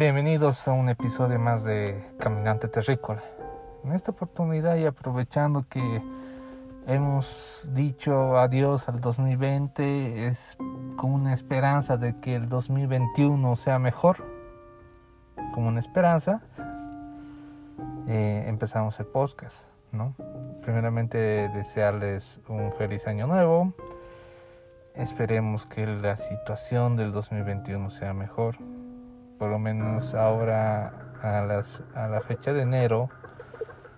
Bienvenidos a un episodio más de Caminante Terrícola. En esta oportunidad y aprovechando que hemos dicho adiós al 2020, es con una esperanza de que el 2021 sea mejor, como una esperanza, eh, empezamos el podcast, ¿no? Primeramente desearles un feliz año nuevo. Esperemos que la situación del 2021 sea mejor. Por lo menos ahora a, las, a la fecha de enero,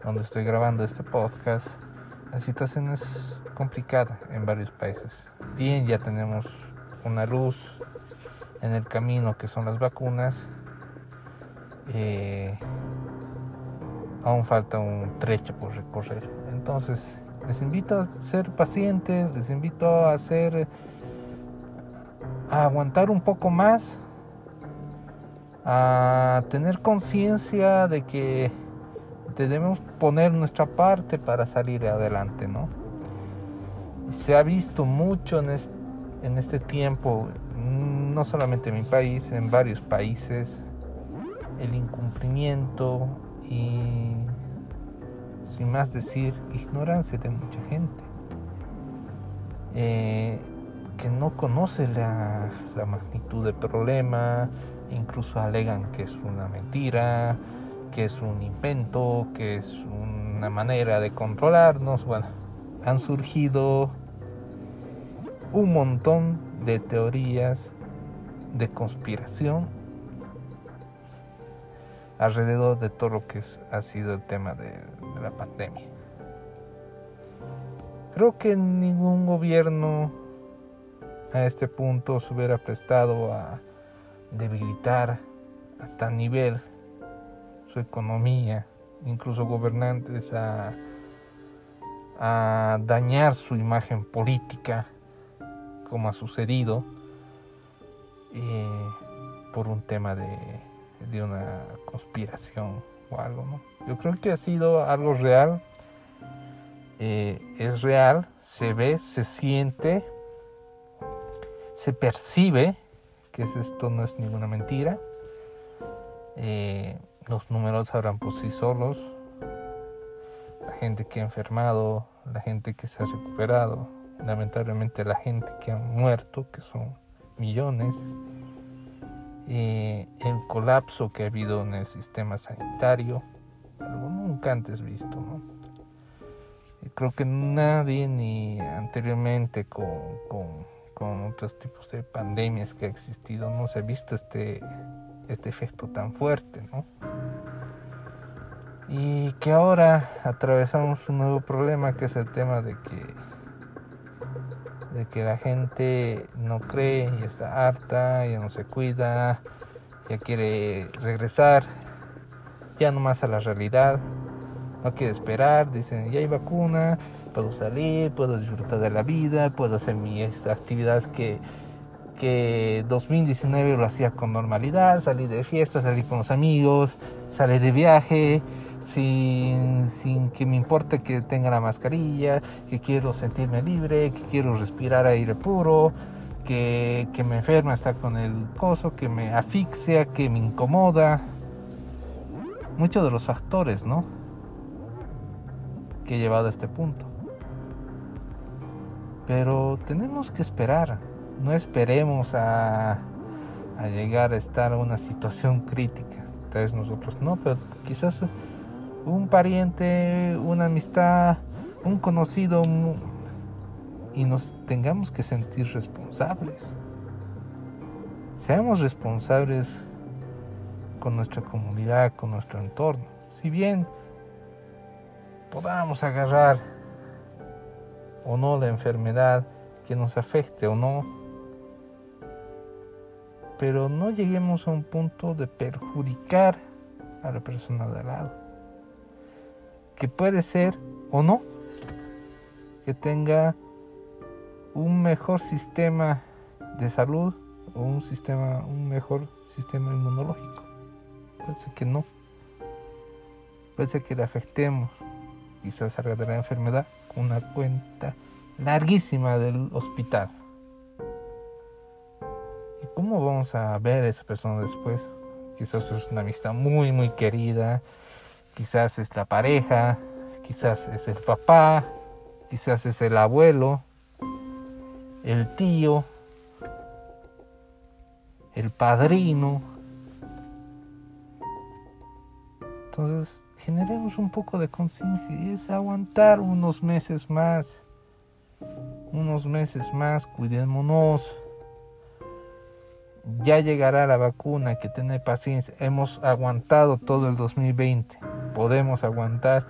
donde estoy grabando este podcast, la situación es complicada en varios países. Bien, ya tenemos una luz en el camino que son las vacunas. Eh, aún falta un trecho por recorrer. Entonces, les invito a ser pacientes, les invito a hacer a aguantar un poco más, a tener conciencia de que debemos poner nuestra parte para salir adelante, ¿no? Se ha visto mucho en este, tiempo, no solamente en mi país, en varios países, el incumplimiento y, sin más decir, ignorancia de mucha gente. Eh, que no conoce la, magnitud del problema, incluso alegan que es una mentira, que es un invento, que es una manera de controlarnos. Bueno, han surgido un montón de teorías de conspiración alrededor de todo lo que ha sido el tema de la pandemia. Creo que ningún gobierno a este punto se hubiera prestado a debilitar a tal nivel su economía, incluso gobernantes a, dañar su imagen política, como ha sucedido, eh, por un tema de, de, una conspiración o algo. ¿no? Yo creo que ha sido algo real, eh, es real, se ve, se siente, se percibe que esto no es ninguna mentira. Eh, los números hablan por sí solos. La gente que ha enfermado, la gente que se ha recuperado, lamentablemente la gente que ha muerto, que son millones. Eh, el colapso que ha habido en el sistema sanitario, algo nunca antes visto. ¿no? Creo que nadie ni anteriormente con, con otros tipos de pandemias que ha existido no se ha visto este este efecto tan fuerte, ¿no? Y que ahora atravesamos un nuevo problema que es el tema de que de que la gente no cree y está harta, ya no se cuida, ya quiere regresar ya no más a la realidad, no quiere esperar, dicen ya hay vacuna, puedo salir, puedo disfrutar de la vida, puedo hacer mis actividades que que 2019 lo hacía con normalidad, salí de fiesta, salí con los amigos, salí de viaje, sin, sin, que me importe que tenga la mascarilla, que quiero sentirme libre, que quiero respirar aire puro, que, que me enferma estar con el coso, que me asfixia, que me incomoda. Muchos de los factores, ¿no? Que he llevado a este punto. Pero tenemos que esperar no esperemos a, a llegar a estar en una situación crítica. Tal vez nosotros no, pero quizás un pariente, una amistad, un conocido y nos tengamos que sentir responsables. Seamos responsables con nuestra comunidad, con nuestro entorno. Si bien podamos agarrar o no la enfermedad que nos afecte o no, pero no lleguemos a un punto de perjudicar a la persona de al lado. Que puede ser o no que tenga un mejor sistema de salud o un sistema un mejor sistema inmunológico. Puede ser que no. Puede ser que le afectemos. Quizás salga de la enfermedad una cuenta larguísima del hospital. ¿Cómo vamos a ver a esa persona después? quizás es una amistad muy, muy querida, quizás es la pareja, quizás es el papá, quizás es el abuelo, el tío, el padrino. Entonces, generemos un poco de conciencia y es aguantar unos meses más, unos meses más, cuidémonos. Ya llegará la vacuna, que tener paciencia. Hemos aguantado todo el 2020, podemos aguantar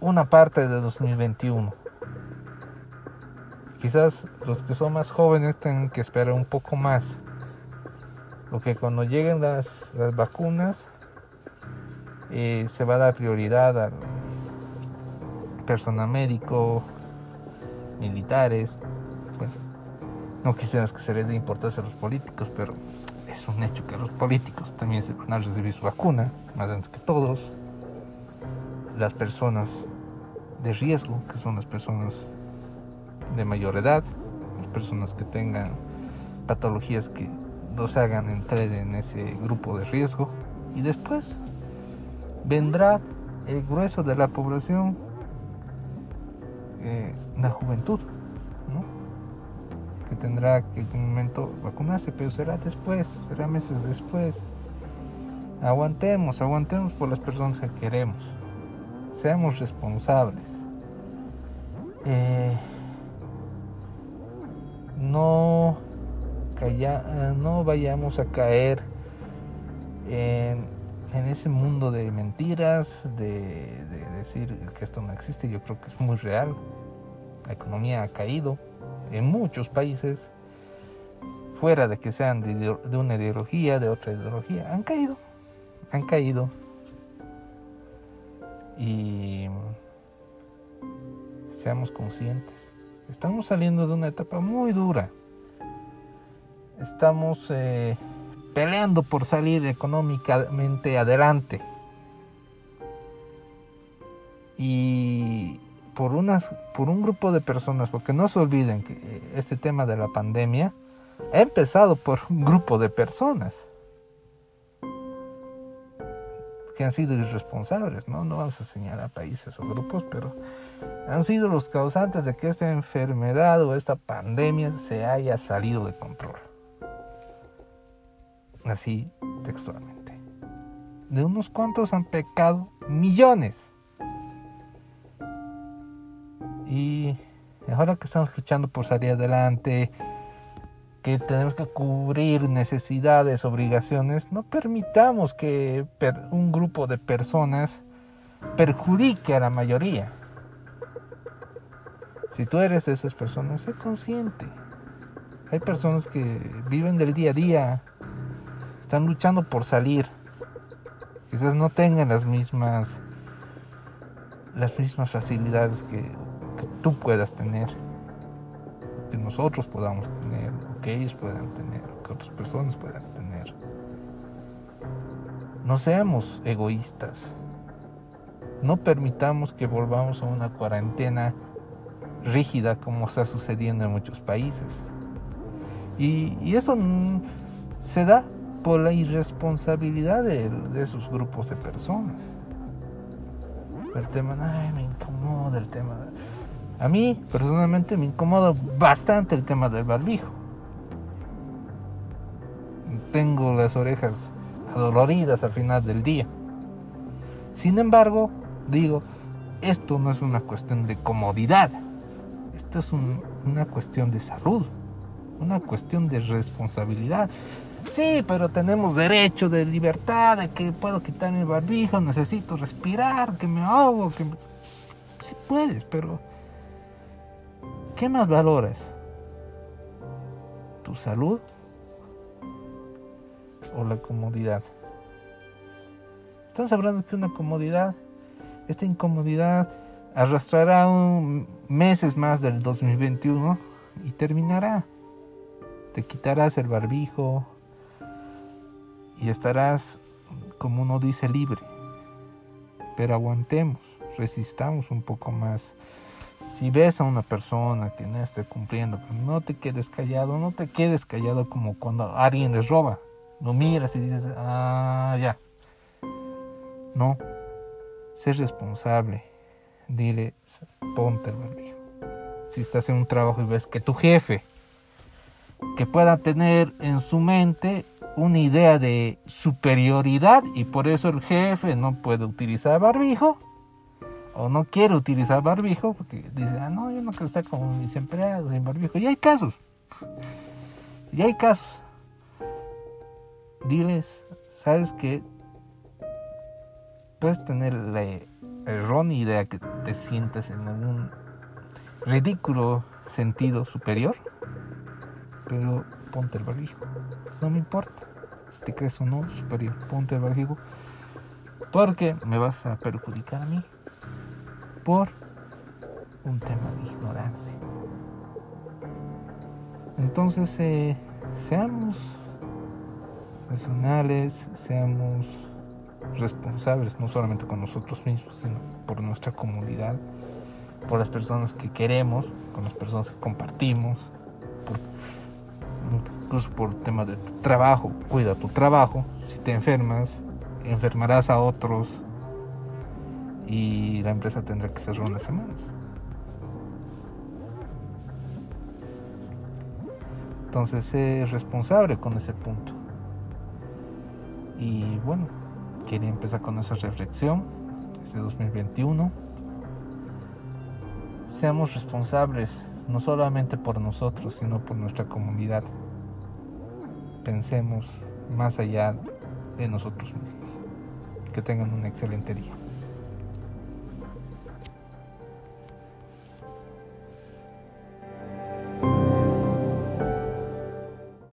una parte de 2021. Quizás los que son más jóvenes tengan que esperar un poco más. Porque cuando lleguen las, las vacunas, eh, se va a dar prioridad al personal médico, militares. Bueno, no quisiéramos que se les dé importancia a los políticos, pero es un hecho que los políticos también se van a recibir su vacuna, más antes que todos. Las personas de riesgo, que son las personas de mayor edad, las personas que tengan patologías que los hagan entrar en ese grupo de riesgo. Y después vendrá el grueso de la población, eh, la juventud, ¿no? que tendrá que en un momento vacunarse, pero será después, será meses después. Aguantemos, aguantemos por las personas que queremos, seamos responsables. Eh, no, no vayamos a caer en en ese mundo de mentiras, de, decir que esto no existe, yo creo que es muy real. La economía ha caído en muchos países, fuera de que sean de, una ideología, de otra ideología, han caído, han caído. Y seamos conscientes. Estamos saliendo de una etapa muy dura. Estamos eh, peleando por salir económicamente adelante. Y por, unas, por un grupo de personas, porque no se olviden que este tema de la pandemia ha empezado por un grupo de personas que han sido irresponsables, ¿no? No vamos a señalar países o grupos, pero han sido los causantes de que esta enfermedad o esta pandemia se haya salido de control así textualmente. De unos cuantos han pecado millones. Y ahora que estamos luchando por salir adelante, que tenemos que cubrir necesidades, obligaciones, no permitamos que un grupo de personas perjudique a la mayoría. Si tú eres de esas personas, sé consciente. Hay personas que viven del día a día, están luchando por salir. Quizás no tengan las mismas las mismas facilidades que, tú puedas tener, que nosotros podamos tener, que ellos puedan tener, que otras personas puedan tener. No seamos egoístas. No permitamos que volvamos a una cuarentena rígida como está sucediendo en muchos países. Y, y eso se da por la irresponsabilidad de, esos grupos de personas. El tema, ay, me incomoda el tema. A mí, personalmente, me incomoda bastante el tema del barbijo. Tengo las orejas adoloridas al final del día. Sin embargo, digo, esto no es una cuestión de comodidad. Esto es una cuestión de salud, una cuestión de responsabilidad. Sí, pero tenemos derecho de libertad, de que puedo quitar mi barbijo, necesito respirar, que me ahogo, que... Sí puedes, pero... ¿Qué más valoras? ¿Tu salud o la comodidad? Estamos hablando que una comodidad, esta incomodidad arrastrará un meses más del 2021 y terminará. Te quitarás el barbijo, y estarás, como uno dice, libre. Pero aguantemos, resistamos un poco más. Si ves a una persona que no esté cumpliendo, no te quedes callado, no te quedes callado como cuando alguien les roba. lo miras y dices, ah, ya. No, sé responsable. Dile, ponte el barbijo. Si estás en un trabajo y ves que tu jefe, que pueda tener en su mente una idea de superioridad y por eso el jefe no puede utilizar barbijo o no quiere utilizar barbijo porque dice, ah, no, yo no quiero estar con mis empleados sin barbijo. Y hay casos. Y hay casos. Diles, sabes que puedes tener la errónea idea que te sientes en un ridículo sentido superior, pero ponte el barbijo. No me importa si te crees o no superior, ponte el barbijo porque me vas a perjudicar a mí por un tema de ignorancia. Entonces, eh, seamos racionales, seamos responsables, no solamente con nosotros mismos, sino por nuestra comunidad, por las personas que queremos, con las personas que compartimos, incluso por el tema de tu trabajo, cuida tu trabajo, si te enfermas, enfermarás a otros y la empresa tendrá que cerrar unas semanas. Entonces es responsable con ese punto. Y bueno, quería empezar con esa reflexión este 2021. Seamos responsables no solamente por nosotros, sino por nuestra comunidad. Pensemos más allá de nosotros mismos. Que tengan un excelente día.